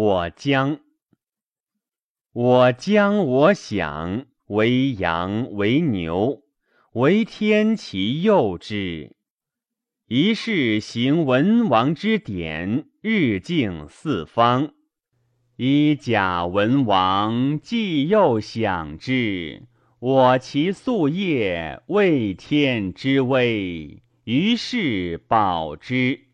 我将。我将我想，为羊为牛，为天其佑之。一世行文王之典，日敬四方。以假文王既又享之，我其夙业为天之威，于是保之。